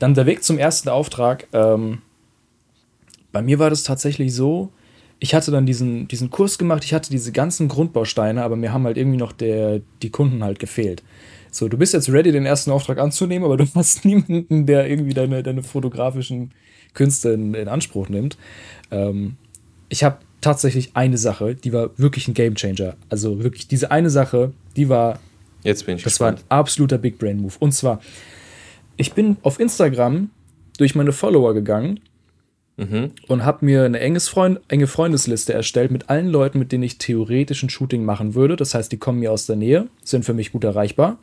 dann der Weg zum ersten Auftrag. Ähm, bei mir war das tatsächlich so, ich hatte dann diesen, diesen Kurs gemacht, ich hatte diese ganzen Grundbausteine, aber mir haben halt irgendwie noch der, die Kunden halt gefehlt. So, du bist jetzt ready, den ersten Auftrag anzunehmen, aber du hast niemanden, der irgendwie deine, deine fotografischen Künste in, in Anspruch nimmt. Ähm, ich habe tatsächlich eine Sache, die war wirklich ein Gamechanger. Also wirklich diese eine Sache, die war. Jetzt bin ich Das gespannt. war ein absoluter Big Brain Move. Und zwar, ich bin auf Instagram durch meine Follower gegangen mhm. und habe mir eine enges Freund, enge Freundesliste erstellt mit allen Leuten, mit denen ich theoretisch ein Shooting machen würde. Das heißt, die kommen mir aus der Nähe, sind für mich gut erreichbar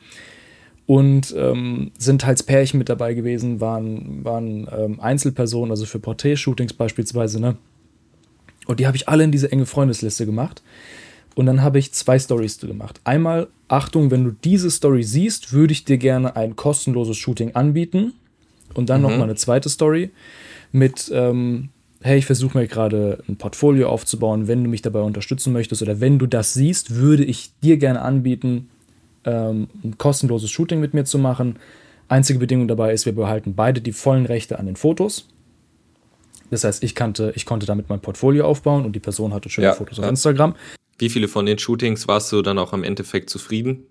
und ähm, sind halt Pärchen mit dabei gewesen, waren, waren ähm, Einzelpersonen, also für Porträtshootings beispielsweise, ne? Und die habe ich alle in diese enge Freundesliste gemacht. Und dann habe ich zwei Stories gemacht. Einmal, Achtung, wenn du diese Story siehst, würde ich dir gerne ein kostenloses Shooting anbieten. Und dann mhm. noch mal eine zweite Story mit, ähm, hey, ich versuche mir gerade ein Portfolio aufzubauen, wenn du mich dabei unterstützen möchtest oder wenn du das siehst, würde ich dir gerne anbieten, ähm, ein kostenloses Shooting mit mir zu machen. Einzige Bedingung dabei ist, wir behalten beide die vollen Rechte an den Fotos. Das heißt, ich, kannte, ich konnte damit mein Portfolio aufbauen und die Person hatte schöne ja, Fotos auf Instagram. Wie viele von den Shootings warst du dann auch am Endeffekt zufrieden?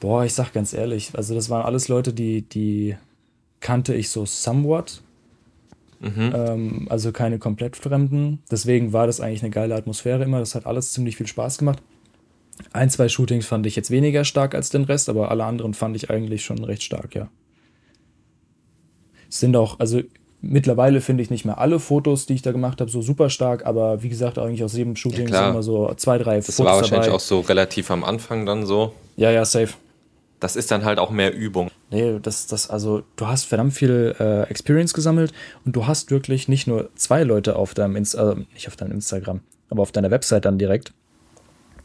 Boah, ich sag ganz ehrlich, also das waren alles Leute, die, die kannte ich so somewhat. Mhm. Ähm, also keine komplett Fremden. Deswegen war das eigentlich eine geile Atmosphäre immer. Das hat alles ziemlich viel Spaß gemacht. Ein, zwei Shootings fand ich jetzt weniger stark als den Rest, aber alle anderen fand ich eigentlich schon recht stark, ja. Es sind auch, also mittlerweile finde ich nicht mehr alle Fotos, die ich da gemacht habe, so super stark, aber wie gesagt, eigentlich aus jedem Shooting ja, sind immer so zwei, drei das Fotos. Das war wahrscheinlich dabei. auch so relativ am Anfang dann so. Ja, ja, safe. Das ist dann halt auch mehr Übung. Nee, das, das, also du hast verdammt viel äh, Experience gesammelt und du hast wirklich nicht nur zwei Leute auf deinem Inst äh, nicht auf deinem Instagram, aber auf deiner Website dann direkt.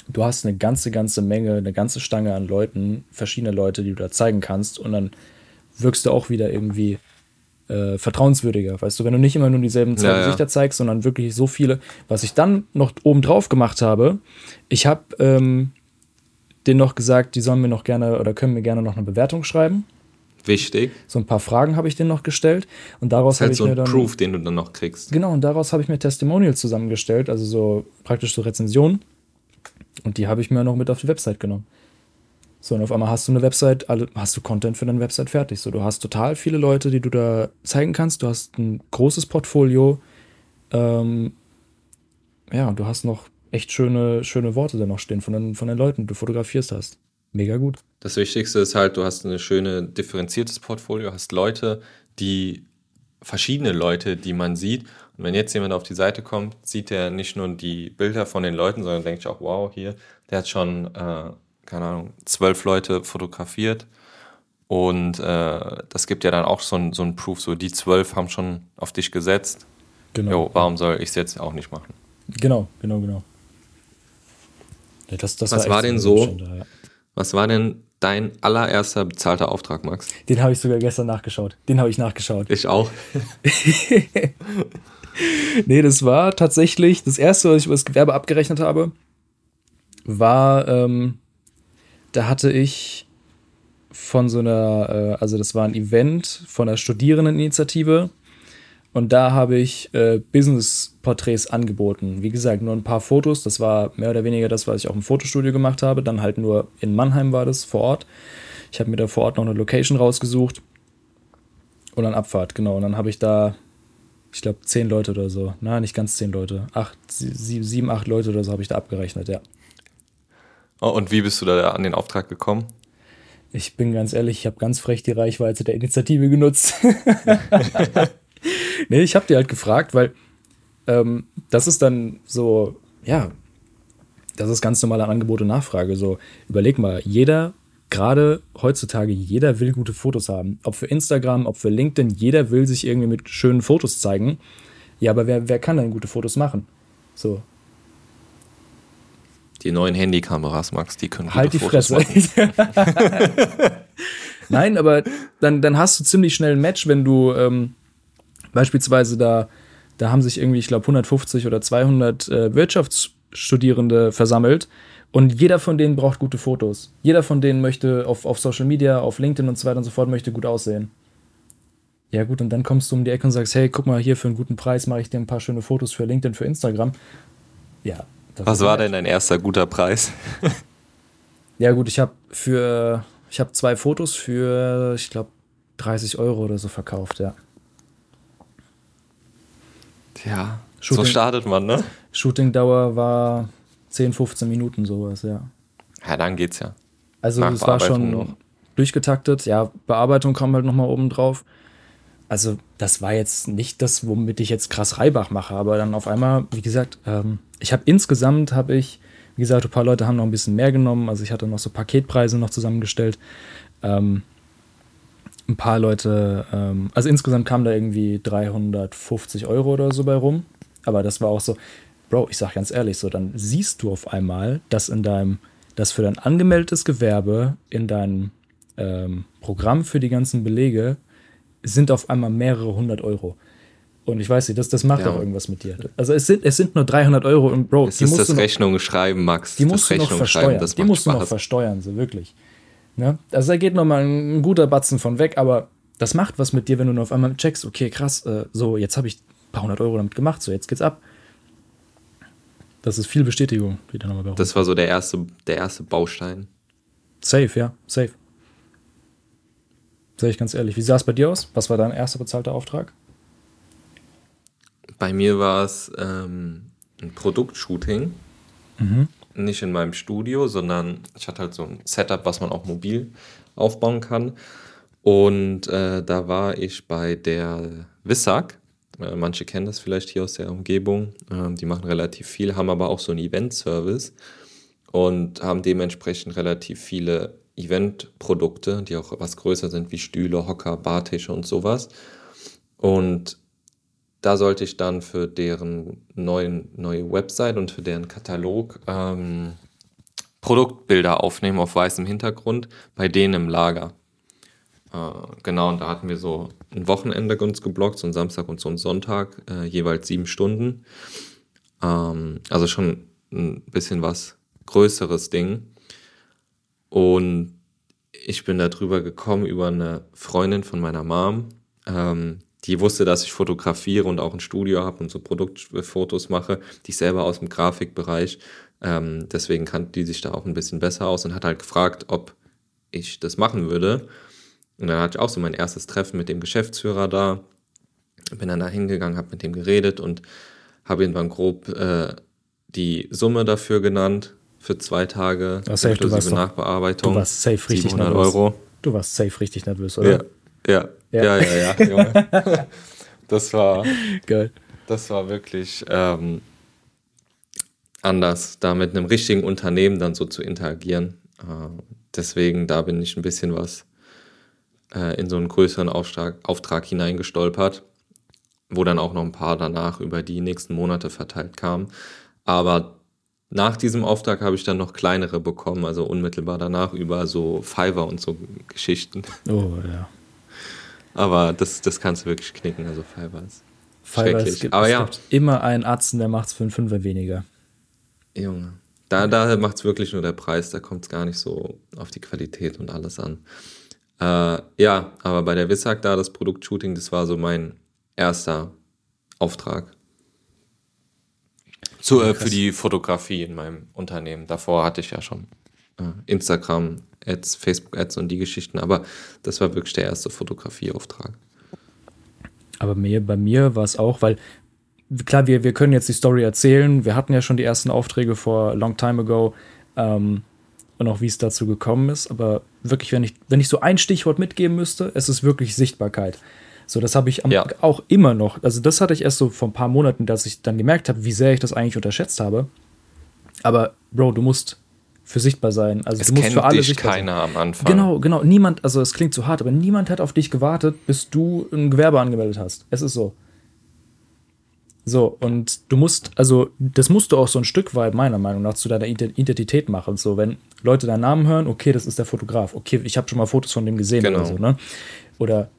Du hast eine ganze, ganze Menge, eine ganze Stange an Leuten, verschiedene Leute, die du da zeigen kannst und dann wirkst du auch wieder irgendwie äh, vertrauenswürdiger. Weißt du, wenn du nicht immer nur dieselben zwei ja, Gesichter ja. zeigst, sondern wirklich so viele. Was ich dann noch oben drauf gemacht habe, ich habe ähm, denen noch gesagt, die sollen mir noch gerne oder können mir gerne noch eine Bewertung schreiben. Wichtig. So ein paar Fragen habe ich denen noch gestellt und daraus habe halt ich so mir dann Proof, den du dann noch kriegst. Genau und daraus habe ich mir Testimonials zusammengestellt, also so praktisch so Rezensionen und die habe ich mir noch mit auf die Website genommen. So, und auf einmal hast du eine Website, hast du Content für deine Website fertig. So, du hast total viele Leute, die du da zeigen kannst. Du hast ein großes Portfolio. Ähm, ja, und du hast noch echt schöne, schöne Worte da noch stehen von den, von den Leuten, die du fotografierst hast. Mega gut. Das Wichtigste ist halt, du hast ein schönes differenziertes Portfolio, hast Leute, die verschiedene Leute, die man sieht. Und wenn jetzt jemand auf die Seite kommt, sieht er nicht nur die Bilder von den Leuten, sondern denkt auch, wow, hier, der hat schon äh, keine Ahnung, zwölf Leute fotografiert. Und äh, das gibt ja dann auch so ein, so ein Proof, so die zwölf haben schon auf dich gesetzt. Genau. Jo, warum soll ich es jetzt auch nicht machen? Genau, genau, genau. Ja, das, das was war, war denn so? Da, ja. Was war denn dein allererster bezahlter Auftrag, Max? Den habe ich sogar gestern nachgeschaut. Den habe ich nachgeschaut. Ich auch. nee, das war tatsächlich das erste, was ich über das Gewerbe abgerechnet habe, war ähm, da hatte ich von so einer, äh, also das war ein Event von der Studierendeninitiative und da habe ich äh, Business-Porträts angeboten. Wie gesagt, nur ein paar Fotos, das war mehr oder weniger das, was ich auch im Fotostudio gemacht habe, dann halt nur in Mannheim war das vor Ort. Ich habe mir da vor Ort noch eine Location rausgesucht und dann Abfahrt, genau. Und dann habe ich da, ich glaube, zehn Leute oder so. Na, nicht ganz zehn Leute. Acht, sieben, acht Leute oder so habe ich da abgerechnet, ja. Oh, und wie bist du da an den Auftrag gekommen? Ich bin ganz ehrlich, ich habe ganz frech die Reichweite der Initiative genutzt. nee, ich habe dir halt gefragt, weil ähm, das ist dann so, ja, das ist ganz normale Angebot und Nachfrage. So, überleg mal, jeder, gerade heutzutage, jeder will gute Fotos haben. Ob für Instagram, ob für LinkedIn, jeder will sich irgendwie mit schönen Fotos zeigen. Ja, aber wer, wer kann denn gute Fotos machen? So, die neuen Handykameras, Max, die können halt die Fotos Fresse. Nein, aber dann, dann hast du ziemlich schnell ein Match, wenn du ähm, beispielsweise da, da haben sich irgendwie, ich glaube, 150 oder 200 äh, Wirtschaftsstudierende versammelt und jeder von denen braucht gute Fotos. Jeder von denen möchte auf, auf Social Media, auf LinkedIn und so weiter und so fort möchte gut aussehen. Ja, gut, und dann kommst du um die Ecke und sagst, hey, guck mal, hier für einen guten Preis mache ich dir ein paar schöne Fotos für LinkedIn, für Instagram. Ja. Was war denn dein erster guter Preis? ja, gut, ich habe für, ich habe zwei Fotos für, ich glaube, 30 Euro oder so verkauft, ja. Ja, Shooting, so startet man, ne? Shootingdauer war 10, 15 Minuten sowas, ja. Ja, dann geht's ja. Also es war schon noch. durchgetaktet. Ja, Bearbeitung kam halt nochmal oben drauf. Also das war jetzt nicht das, womit ich jetzt krass Reibach mache, aber dann auf einmal, wie gesagt, ähm, ich habe insgesamt, habe ich, wie gesagt, ein paar Leute haben noch ein bisschen mehr genommen. Also ich hatte noch so Paketpreise noch zusammengestellt. Ähm, ein paar Leute, ähm, also insgesamt kam da irgendwie 350 Euro oder so bei rum. Aber das war auch so, Bro, ich sag ganz ehrlich, so, dann siehst du auf einmal, dass in deinem, dass für dein angemeldetes Gewerbe in deinem ähm, Programm für die ganzen Belege sind auf einmal mehrere hundert Euro. Und ich weiß nicht, das, das macht ja. auch irgendwas mit dir. Also es sind, es sind nur 300 Euro und Bro, es die ist musst das du noch, Rechnung schreiben, Max. Die musst das du noch versteuern. die musst Spaß. du noch versteuern, so wirklich. Ne? Also da geht nochmal ein guter Batzen von weg, aber das macht was mit dir, wenn du nur auf einmal checkst, okay, krass, äh, so, jetzt habe ich ein paar hundert Euro damit gemacht, so, jetzt geht's ab. Das ist viel Bestätigung, die da nochmal bei Das war so der erste, der erste Baustein. Safe, ja, safe. Sag ich ganz ehrlich. Wie sah es bei dir aus? Was war dein erster bezahlter Auftrag? Bei mir war es ähm, ein Produktshooting. Mhm. Nicht in meinem Studio, sondern ich hatte halt so ein Setup, was man auch mobil aufbauen kann. Und äh, da war ich bei der Wissac. Äh, manche kennen das vielleicht hier aus der Umgebung. Ähm, die machen relativ viel, haben aber auch so einen Event-Service und haben dementsprechend relativ viele Event-Produkte, die auch was größer sind wie Stühle, Hocker, Bartische und sowas. Und da sollte ich dann für deren neuen, neue Website und für deren Katalog ähm, Produktbilder aufnehmen auf weißem Hintergrund bei denen im Lager. Äh, genau, und da hatten wir so ein Wochenende uns geblockt, so ein Samstag und so ein Sonntag, äh, jeweils sieben Stunden. Ähm, also schon ein bisschen was größeres Ding. Und ich bin da drüber gekommen über eine Freundin von meiner Mom. Ähm, die wusste, dass ich fotografiere und auch ein Studio habe und so Produktfotos mache, die ich selber aus dem Grafikbereich. Ähm, deswegen kannte die sich da auch ein bisschen besser aus und hat halt gefragt, ob ich das machen würde. Und dann hatte ich auch so mein erstes Treffen mit dem Geschäftsführer da. Bin dann da hingegangen, habe mit dem geredet und habe irgendwann grob äh, die Summe dafür genannt für zwei Tage, ja, safe, inklusive du Nachbearbeitung. Du warst safe richtig 700 nervös. Euro. Du warst safe richtig nervös, oder? Ja, ja, ja, ja, ja, ja Junge. Das war, Geil. das war wirklich ähm, anders, da mit einem richtigen Unternehmen dann so zu interagieren. Äh, deswegen, da bin ich ein bisschen was äh, in so einen größeren Auftrag, Auftrag hineingestolpert, wo dann auch noch ein paar danach über die nächsten Monate verteilt kamen. Aber nach diesem Auftrag habe ich dann noch kleinere bekommen, also unmittelbar danach über so Fiverr und so Geschichten. Oh ja. Aber das, das kannst du wirklich knicken, also Fiverr ist Fiverr, schrecklich. Es gibt, Aber es ja. gibt immer einen Arzt, der macht es für einen Fünfer weniger. Junge. Da, da macht es wirklich nur der Preis, da kommt es gar nicht so auf die Qualität und alles an. Äh, ja, aber bei der Wissag da, das Produktshooting, das war so mein erster Auftrag. Zu, äh, für die Fotografie in meinem Unternehmen. Davor hatte ich ja schon äh, Instagram, Ads, Facebook Ads und die Geschichten, aber das war wirklich der erste Fotografieauftrag. Aber mir, bei mir war es auch, weil klar, wir, wir können jetzt die Story erzählen. Wir hatten ja schon die ersten Aufträge vor long time ago. Ähm, und auch wie es dazu gekommen ist. Aber wirklich, wenn ich, wenn ich so ein Stichwort mitgeben müsste, es ist wirklich Sichtbarkeit. So, das habe ich ja. auch immer noch. Also, das hatte ich erst so vor ein paar Monaten, dass ich dann gemerkt habe, wie sehr ich das eigentlich unterschätzt habe. Aber, Bro, du musst für sichtbar sein. Also, es du musst für alle dich keiner sein. am Anfang. Genau, genau. Niemand, also, es klingt zu hart, aber niemand hat auf dich gewartet, bis du ein Gewerbe angemeldet hast. Es ist so. So, und du musst, also, das musst du auch so ein Stück weit, meiner Meinung nach, zu deiner Identität machen. So, wenn Leute deinen Namen hören, okay, das ist der Fotograf. Okay, ich habe schon mal Fotos von dem gesehen genau. oder so, ne? Oder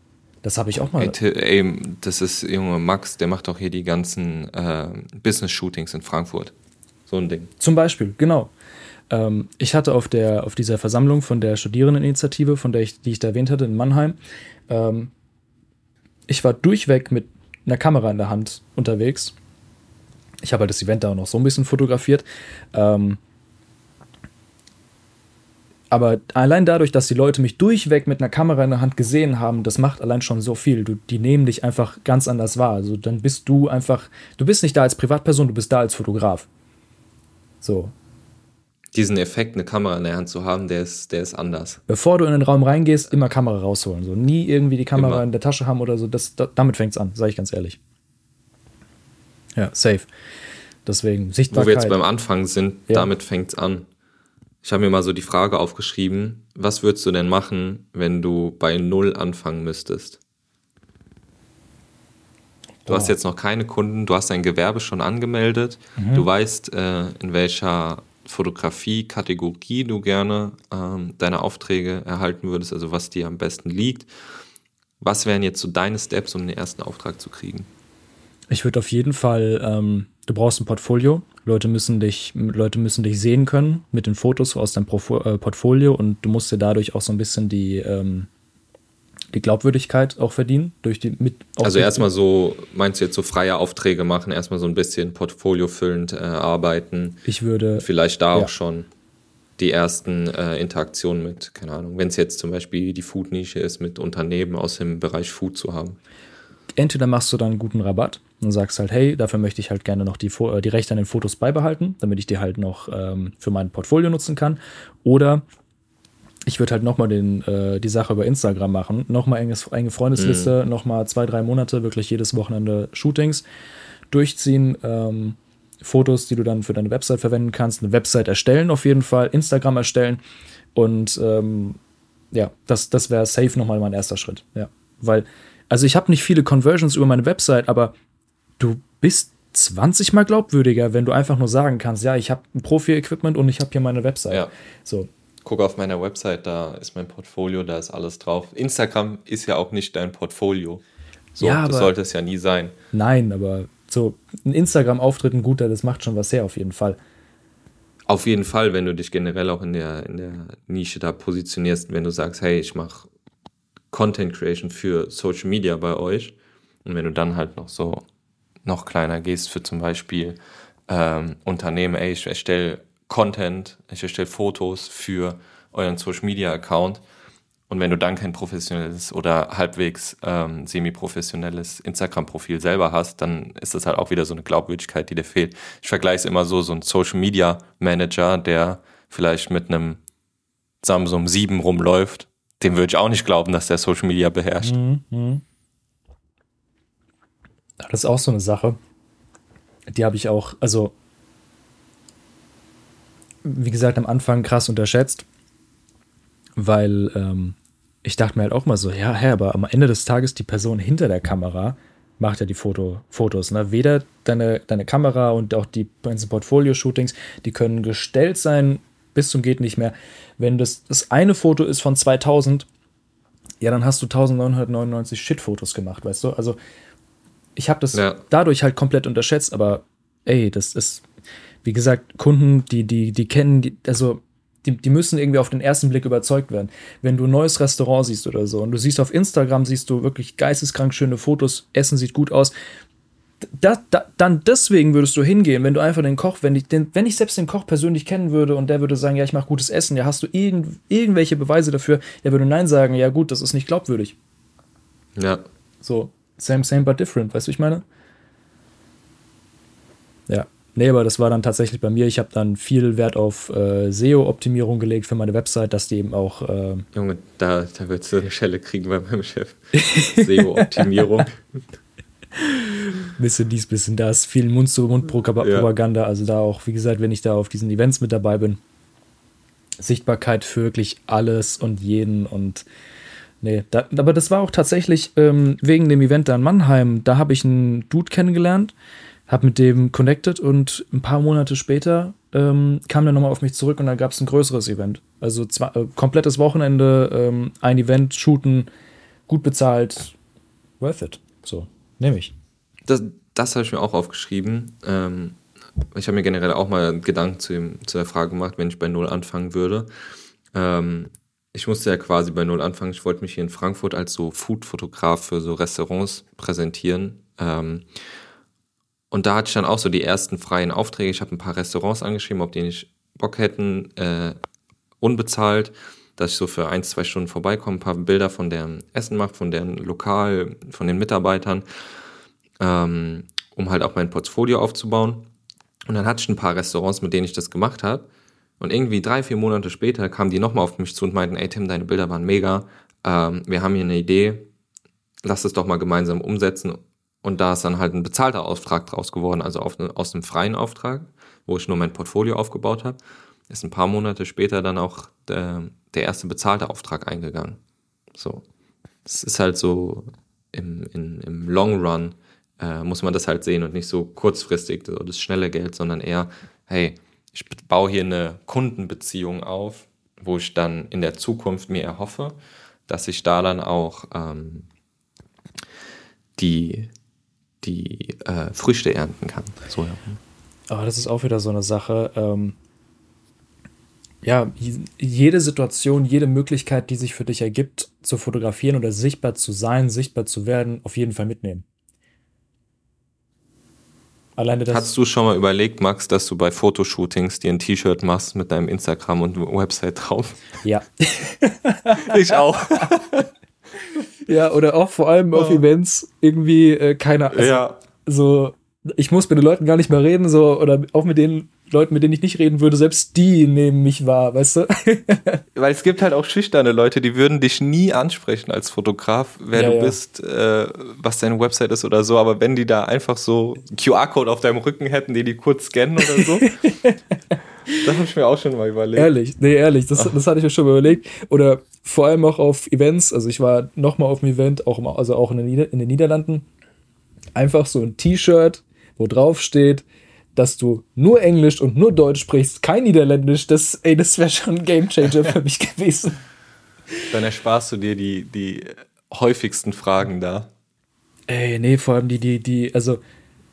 das habe ich auch mal. Ey, ey, das ist Junge Max, der macht auch hier die ganzen äh, Business-Shootings in Frankfurt. So ein Ding. Zum Beispiel, genau. Ähm, ich hatte auf, der, auf dieser Versammlung von der Studierendeninitiative, von der ich, die ich da erwähnt hatte, in Mannheim, ähm, ich war durchweg mit einer Kamera in der Hand unterwegs. Ich habe halt das Event da auch noch so ein bisschen fotografiert. Ähm, aber allein dadurch, dass die Leute mich durchweg mit einer Kamera in der Hand gesehen haben, das macht allein schon so viel. Du, die nehmen dich einfach ganz anders wahr. Also dann bist du einfach, du bist nicht da als Privatperson, du bist da als Fotograf. So. Diesen Effekt, eine Kamera in der Hand zu haben, der ist, der ist anders. Bevor du in den Raum reingehst, immer Kamera rausholen. So nie irgendwie die Kamera immer. in der Tasche haben oder so. Das, da, damit fängt es an, sage ich ganz ehrlich. Ja, safe. Deswegen Sichtbarkeit. Wo wir jetzt beim Anfang sind, ja. damit fängt es an. Ich habe mir mal so die Frage aufgeschrieben, was würdest du denn machen, wenn du bei Null anfangen müsstest? Du oh. hast jetzt noch keine Kunden, du hast dein Gewerbe schon angemeldet, mhm. du weißt, äh, in welcher Fotografie-Kategorie du gerne ähm, deine Aufträge erhalten würdest, also was dir am besten liegt. Was wären jetzt so deine Steps, um den ersten Auftrag zu kriegen? Ich würde auf jeden Fall, ähm, du brauchst ein Portfolio, Leute müssen dich, Leute müssen dich sehen können mit den Fotos aus deinem Profo äh, Portfolio und du musst dir dadurch auch so ein bisschen die, ähm, die Glaubwürdigkeit auch verdienen. Durch die, mit, also erstmal so, meinst du jetzt so freie Aufträge machen, erstmal so ein bisschen Portfolio füllend äh, arbeiten. Ich würde. Vielleicht da ja. auch schon die ersten äh, Interaktionen mit, keine Ahnung, wenn es jetzt zum Beispiel die Food-Nische ist, mit Unternehmen aus dem Bereich Food zu haben entweder machst du dann einen guten Rabatt und sagst halt, hey, dafür möchte ich halt gerne noch die, äh, die Rechte an den Fotos beibehalten, damit ich die halt noch ähm, für mein Portfolio nutzen kann. Oder ich würde halt nochmal äh, die Sache über Instagram machen, nochmal enge, enge Freundesliste, mhm. nochmal zwei, drei Monate, wirklich jedes Wochenende Shootings durchziehen. Ähm, Fotos, die du dann für deine Website verwenden kannst, eine Website erstellen auf jeden Fall, Instagram erstellen und ähm, ja, das, das wäre safe nochmal mein erster Schritt. Ja, weil also ich habe nicht viele Conversions über meine Website, aber du bist 20 mal glaubwürdiger, wenn du einfach nur sagen kannst, ja, ich habe ein Profi-Equipment und ich habe hier meine Website. Ja. So. Guck auf meiner Website, da ist mein Portfolio, da ist alles drauf. Instagram ist ja auch nicht dein Portfolio. So, ja, das sollte es ja nie sein. Nein, aber so ein Instagram-Auftritt, ein guter, das macht schon was her, auf jeden Fall. Auf jeden Fall, wenn du dich generell auch in der, in der Nische da positionierst, wenn du sagst, hey, ich mache Content Creation für Social Media bei euch. Und wenn du dann halt noch so noch kleiner gehst für zum Beispiel ähm, Unternehmen, ey, ich erstelle Content, ich erstelle Fotos für euren Social Media Account. Und wenn du dann kein professionelles oder halbwegs ähm, semi-professionelles Instagram-Profil selber hast, dann ist das halt auch wieder so eine Glaubwürdigkeit, die dir fehlt. Ich vergleiche es immer so, so ein Social Media Manager, der vielleicht mit einem Samsung 7 rumläuft dem würde ich auch nicht glauben, dass der Social Media beherrscht. Mhm, mh. Das ist auch so eine Sache. Die habe ich auch, also, wie gesagt, am Anfang krass unterschätzt, weil ähm, ich dachte mir halt auch mal so, ja, hä, aber am Ende des Tages die Person hinter der Kamera macht ja die Foto, Fotos. Ne? Weder deine, deine Kamera und auch die ganzen Portfolio-Shootings, die können gestellt sein bis zum geht nicht mehr. Wenn das das eine Foto ist von 2000, ja, dann hast du 1999 Shit-Fotos gemacht, weißt du? Also ich habe das ja. dadurch halt komplett unterschätzt, aber ey, das ist, wie gesagt, Kunden, die, die, die kennen, die, also die, die müssen irgendwie auf den ersten Blick überzeugt werden. Wenn du ein neues Restaurant siehst oder so und du siehst auf Instagram, siehst du wirklich geisteskrank schöne Fotos, Essen sieht gut aus, da, da, dann deswegen würdest du hingehen, wenn du einfach den Koch, wenn ich, den, wenn ich selbst den Koch persönlich kennen würde und der würde sagen, ja, ich mache gutes Essen, ja, hast du irgend, irgendwelche Beweise dafür, der würde Nein sagen, ja gut, das ist nicht glaubwürdig. Ja. So, same, same, but different, weißt du, ich meine? Ja. Nee, aber das war dann tatsächlich bei mir. Ich habe dann viel Wert auf äh, SEO-Optimierung gelegt für meine Website, dass die eben auch. Äh Junge, da, da würdest du eine Schelle kriegen bei meinem Chef. SEO-Optimierung. bisschen dies, bisschen das, viel Mund-zu-Mund-Propaganda. Ja. Also da auch, wie gesagt, wenn ich da auf diesen Events mit dabei bin, Sichtbarkeit für wirklich alles und jeden und nee, da, aber das war auch tatsächlich ähm, wegen dem Event da in Mannheim. Da habe ich einen Dude kennengelernt, habe mit dem connected und ein paar Monate später ähm, kam der nochmal auf mich zurück und da gab es ein größeres Event. Also zwei, äh, komplettes Wochenende, ähm, ein Event, shooten, gut bezahlt, worth it. So. Nehme ich. Das, das habe ich mir auch aufgeschrieben. Ähm, ich habe mir generell auch mal Gedanken zu, dem, zu der Frage gemacht, wenn ich bei Null anfangen würde. Ähm, ich musste ja quasi bei Null anfangen. Ich wollte mich hier in Frankfurt als so Food-Fotograf für so Restaurants präsentieren. Ähm, und da hatte ich dann auch so die ersten freien Aufträge. Ich habe ein paar Restaurants angeschrieben, ob die nicht Bock hätten, äh, unbezahlt, dass ich so für ein, zwei Stunden vorbeikomme, ein paar Bilder von deren Essen mache, von deren Lokal, von den Mitarbeitern, ähm, um halt auch mein Portfolio aufzubauen. Und dann hatte ich ein paar Restaurants, mit denen ich das gemacht habe. Und irgendwie drei, vier Monate später kamen die nochmal auf mich zu und meinten, ey Tim, deine Bilder waren mega. Ähm, wir haben hier eine Idee. Lass es doch mal gemeinsam umsetzen. Und da ist dann halt ein bezahlter Auftrag draus geworden, also auf, aus einem freien Auftrag, wo ich nur mein Portfolio aufgebaut habe, ist ein paar Monate später dann auch der, der erste bezahlte Auftrag eingegangen. So. Es ist halt so im, in, im Long Run äh, muss man das halt sehen und nicht so kurzfristig so das schnelle Geld, sondern eher, hey, ich baue hier eine Kundenbeziehung auf, wo ich dann in der Zukunft mir erhoffe, dass ich da dann auch ähm, die, die äh, Früchte ernten kann. So, ja. Aber das ist auch wieder so eine Sache. Ähm, ja, jede Situation, jede Möglichkeit, die sich für dich ergibt, zu fotografieren oder sichtbar zu sein, sichtbar zu werden, auf jeden Fall mitnehmen. Alleine das. Hast du schon mal überlegt, Max, dass du bei Fotoshootings dir ein T-Shirt machst mit deinem Instagram und Website drauf? Ja. ich auch. ja, oder auch vor allem auf Events irgendwie äh, keiner. Also, ja. So, ich muss mit den Leuten gar nicht mehr reden, so, oder auch mit den Leuten, mit denen ich nicht reden würde, selbst die nehmen mich wahr, weißt du? Weil es gibt halt auch schüchterne Leute, die würden dich nie ansprechen als Fotograf, wer ja, du ja. bist, äh, was deine Website ist oder so, aber wenn die da einfach so QR-Code auf deinem Rücken hätten, die die kurz scannen oder so. das habe ich mir auch schon mal überlegt. Ehrlich, nee, ehrlich, das, das hatte ich mir schon mal überlegt. Oder vor allem auch auf Events, also ich war nochmal auf einem Event, auch, also auch in den, Nieder in den Niederlanden, einfach so ein T-Shirt, wo drauf steht, dass du nur Englisch und nur Deutsch sprichst, kein Niederländisch, das, ey, das wäre schon ein Gamechanger für mich gewesen. Dann ersparst du dir die, die häufigsten Fragen da. Ey, nee, vor allem die, die, die, also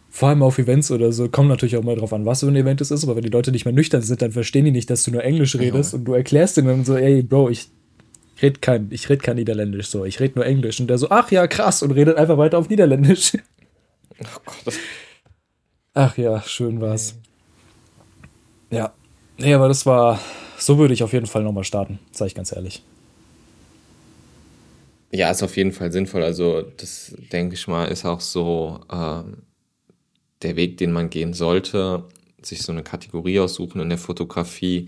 vor allem auf Events oder so, kommt natürlich auch mal drauf an, was für ein Event es ist, aber wenn die Leute nicht mehr nüchtern sind, dann verstehen die nicht, dass du nur Englisch redest ja. und du erklärst denen dann so, ey, Bro, ich red kein, ich red kein Niederländisch so, ich red nur Englisch und der so, ach ja, krass und redet einfach weiter auf Niederländisch. Oh Gott. Ach ja, schön war's. Ja. Nee, aber das war. So würde ich auf jeden Fall nochmal starten, sage ich ganz ehrlich. Ja, ist auf jeden Fall sinnvoll. Also, das denke ich mal, ist auch so äh, der Weg, den man gehen sollte. Sich so eine Kategorie aussuchen in der Fotografie,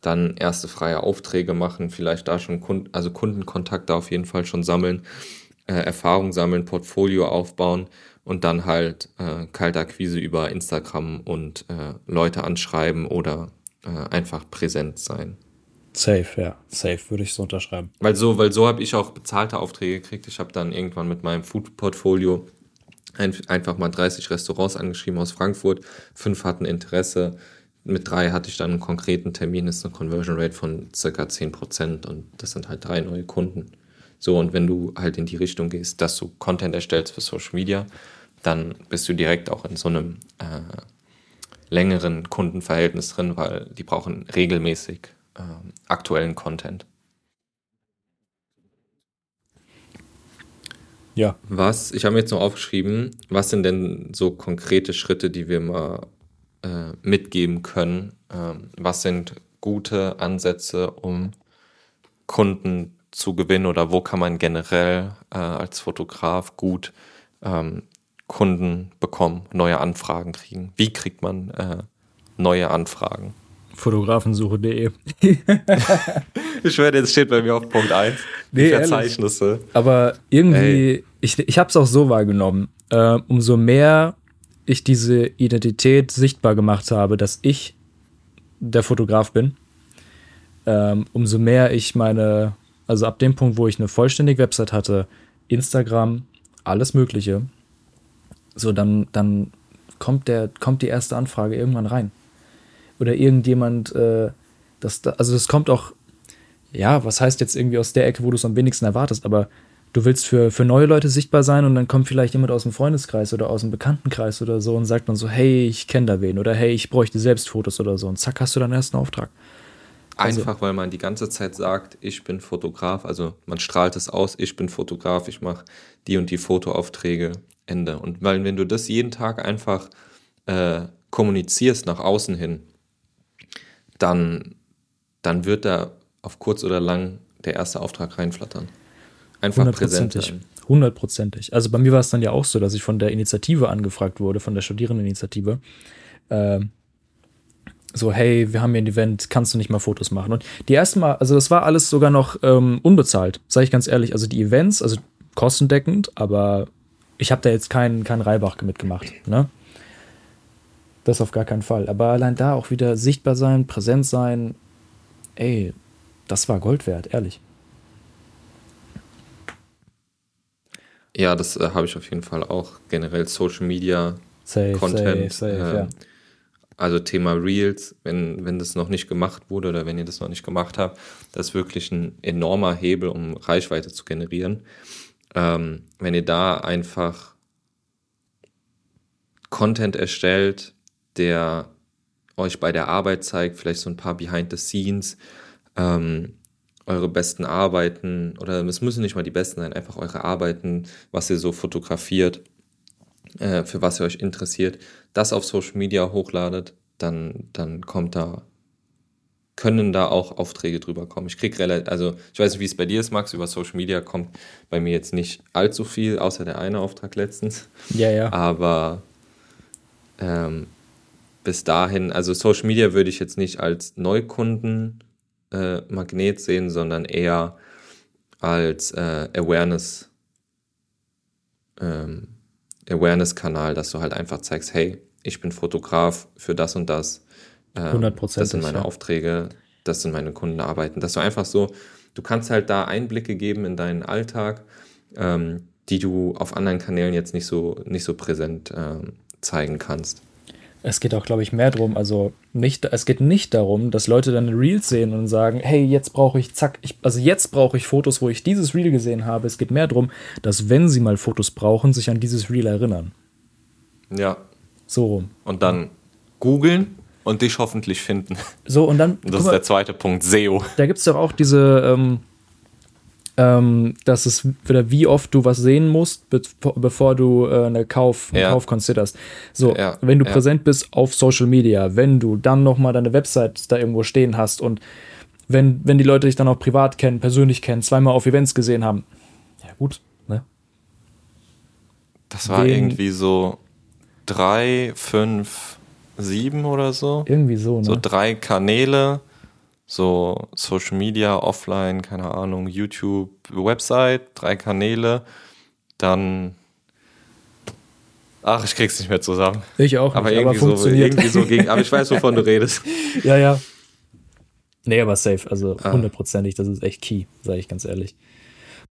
dann erste freie Aufträge machen, vielleicht da schon Kunden, also Kundenkontakte auf jeden Fall schon sammeln, äh, Erfahrung sammeln, Portfolio aufbauen und dann halt äh, kalte Akquise über Instagram und äh, Leute anschreiben oder äh, einfach präsent sein. Safe, ja. Safe würde ich so unterschreiben. Weil so, weil so habe ich auch bezahlte Aufträge gekriegt. Ich habe dann irgendwann mit meinem Food-Portfolio ein, einfach mal 30 Restaurants angeschrieben aus Frankfurt. Fünf hatten Interesse. Mit drei hatte ich dann einen konkreten Termin. Das ist eine Conversion Rate von circa 10% und das sind halt drei neue Kunden. So, und wenn du halt in die Richtung gehst, dass du Content erstellst für Social Media, dann bist du direkt auch in so einem äh, längeren Kundenverhältnis drin, weil die brauchen regelmäßig äh, aktuellen Content. Ja. Was, ich habe mir jetzt noch aufgeschrieben, was sind denn so konkrete Schritte, die wir mal äh, mitgeben können? Ähm, was sind gute Ansätze, um Kunden zu gewinnen oder wo kann man generell äh, als Fotograf gut ähm, Kunden bekommen, neue Anfragen kriegen? Wie kriegt man äh, neue Anfragen? Fotografensuche.de. ich schwöre, jetzt steht bei mir auf Punkt 1. Die nee, Verzeichnisse. Ehrlich. Aber irgendwie, Ey. ich, ich habe es auch so wahrgenommen. Äh, umso mehr ich diese Identität sichtbar gemacht habe, dass ich der Fotograf bin, ähm, umso mehr ich meine, also ab dem Punkt, wo ich eine vollständige Website hatte, Instagram, alles Mögliche, so, dann, dann kommt, der, kommt die erste Anfrage irgendwann rein. Oder irgendjemand, äh, das, also das kommt auch, ja, was heißt jetzt irgendwie aus der Ecke, wo du es am wenigsten erwartest, aber du willst für, für neue Leute sichtbar sein und dann kommt vielleicht jemand aus dem Freundeskreis oder aus dem Bekanntenkreis oder so und sagt dann so, hey, ich kenne da wen oder hey, ich bräuchte selbst Fotos oder so und zack, hast du deinen ersten Auftrag. Also Einfach, weil man die ganze Zeit sagt, ich bin Fotograf, also man strahlt es aus, ich bin Fotograf, ich mache die und die Fotoaufträge, Ende. Und weil wenn du das jeden Tag einfach äh, kommunizierst nach außen hin, dann, dann wird da auf kurz oder lang der erste Auftrag reinflattern. Einfach präsent. Hundertprozentig. Also bei mir war es dann ja auch so, dass ich von der Initiative angefragt wurde, von der Studierendeninitiative. Äh, so, hey, wir haben hier ein Event, kannst du nicht mal Fotos machen? Und die ersten Mal, also das war alles sogar noch ähm, unbezahlt, sage ich ganz ehrlich. Also die Events, also kostendeckend, aber ich habe da jetzt keinen kein Reibach mitgemacht, ne? Das auf gar keinen Fall. Aber allein da auch wieder sichtbar sein, präsent sein, ey, das war Gold wert, ehrlich. Ja, das äh, habe ich auf jeden Fall auch. Generell Social Media, safe, Content. Safe, safe, äh, ja. Also Thema Reels, wenn, wenn das noch nicht gemacht wurde oder wenn ihr das noch nicht gemacht habt, das ist wirklich ein enormer Hebel, um Reichweite zu generieren. Ähm, wenn ihr da einfach Content erstellt, der euch bei der Arbeit zeigt, vielleicht so ein paar Behind the Scenes, ähm, eure besten Arbeiten oder es müssen nicht mal die besten sein, einfach eure Arbeiten, was ihr so fotografiert, äh, für was ihr euch interessiert, das auf Social Media hochladet, dann, dann kommt da, können da auch Aufträge drüber kommen. Ich krieg relativ, also ich weiß nicht, wie es bei dir ist, Max, über Social Media kommt bei mir jetzt nicht allzu viel, außer der eine Auftrag letztens. Ja, ja. Aber ähm, bis dahin, also Social Media würde ich jetzt nicht als Neukunden äh, sehen, sondern eher als äh, Awareness ähm, Awareness-Kanal, dass du halt einfach zeigst, hey, ich bin Fotograf für das und das. Ähm, das sind meine ja. Aufträge, das sind meine Kundenarbeiten. Dass du einfach so, du kannst halt da Einblicke geben in deinen Alltag, ähm, die du auf anderen Kanälen jetzt nicht so, nicht so präsent ähm, zeigen kannst. Es geht auch, glaube ich, mehr darum, also nicht, es geht nicht darum, dass Leute dann Reels sehen und sagen, hey, jetzt brauche ich, zack, ich, also jetzt brauche ich Fotos, wo ich dieses Reel gesehen habe. Es geht mehr darum, dass wenn sie mal Fotos brauchen, sich an dieses Reel erinnern. Ja. So rum. Und dann googeln und dich hoffentlich finden. So, und dann. das ist mal, der zweite Punkt, SEO. Da gibt es doch auch diese, ähm, ähm, dass es wieder wie oft du was sehen musst, be bevor du äh, eine Kauf, einen ja. Kauf considerst. So, ja. wenn du ja. präsent bist auf Social Media, wenn du dann nochmal deine Website da irgendwo stehen hast und wenn, wenn die Leute dich dann auch privat kennen, persönlich kennen, zweimal auf Events gesehen haben, ja gut, ne? Das war Den, irgendwie so drei, fünf, sieben oder so. Irgendwie so, ne? So drei Kanäle so Social Media, Offline, keine Ahnung, YouTube, Website, drei Kanäle, dann Ach, ich krieg's nicht mehr zusammen. Ich auch. Nicht, aber, irgendwie, aber so, irgendwie so gegen. Aber ich weiß, wovon du redest. ja, ja. Nee, aber safe. Also hundertprozentig, das ist echt key, sage ich ganz ehrlich.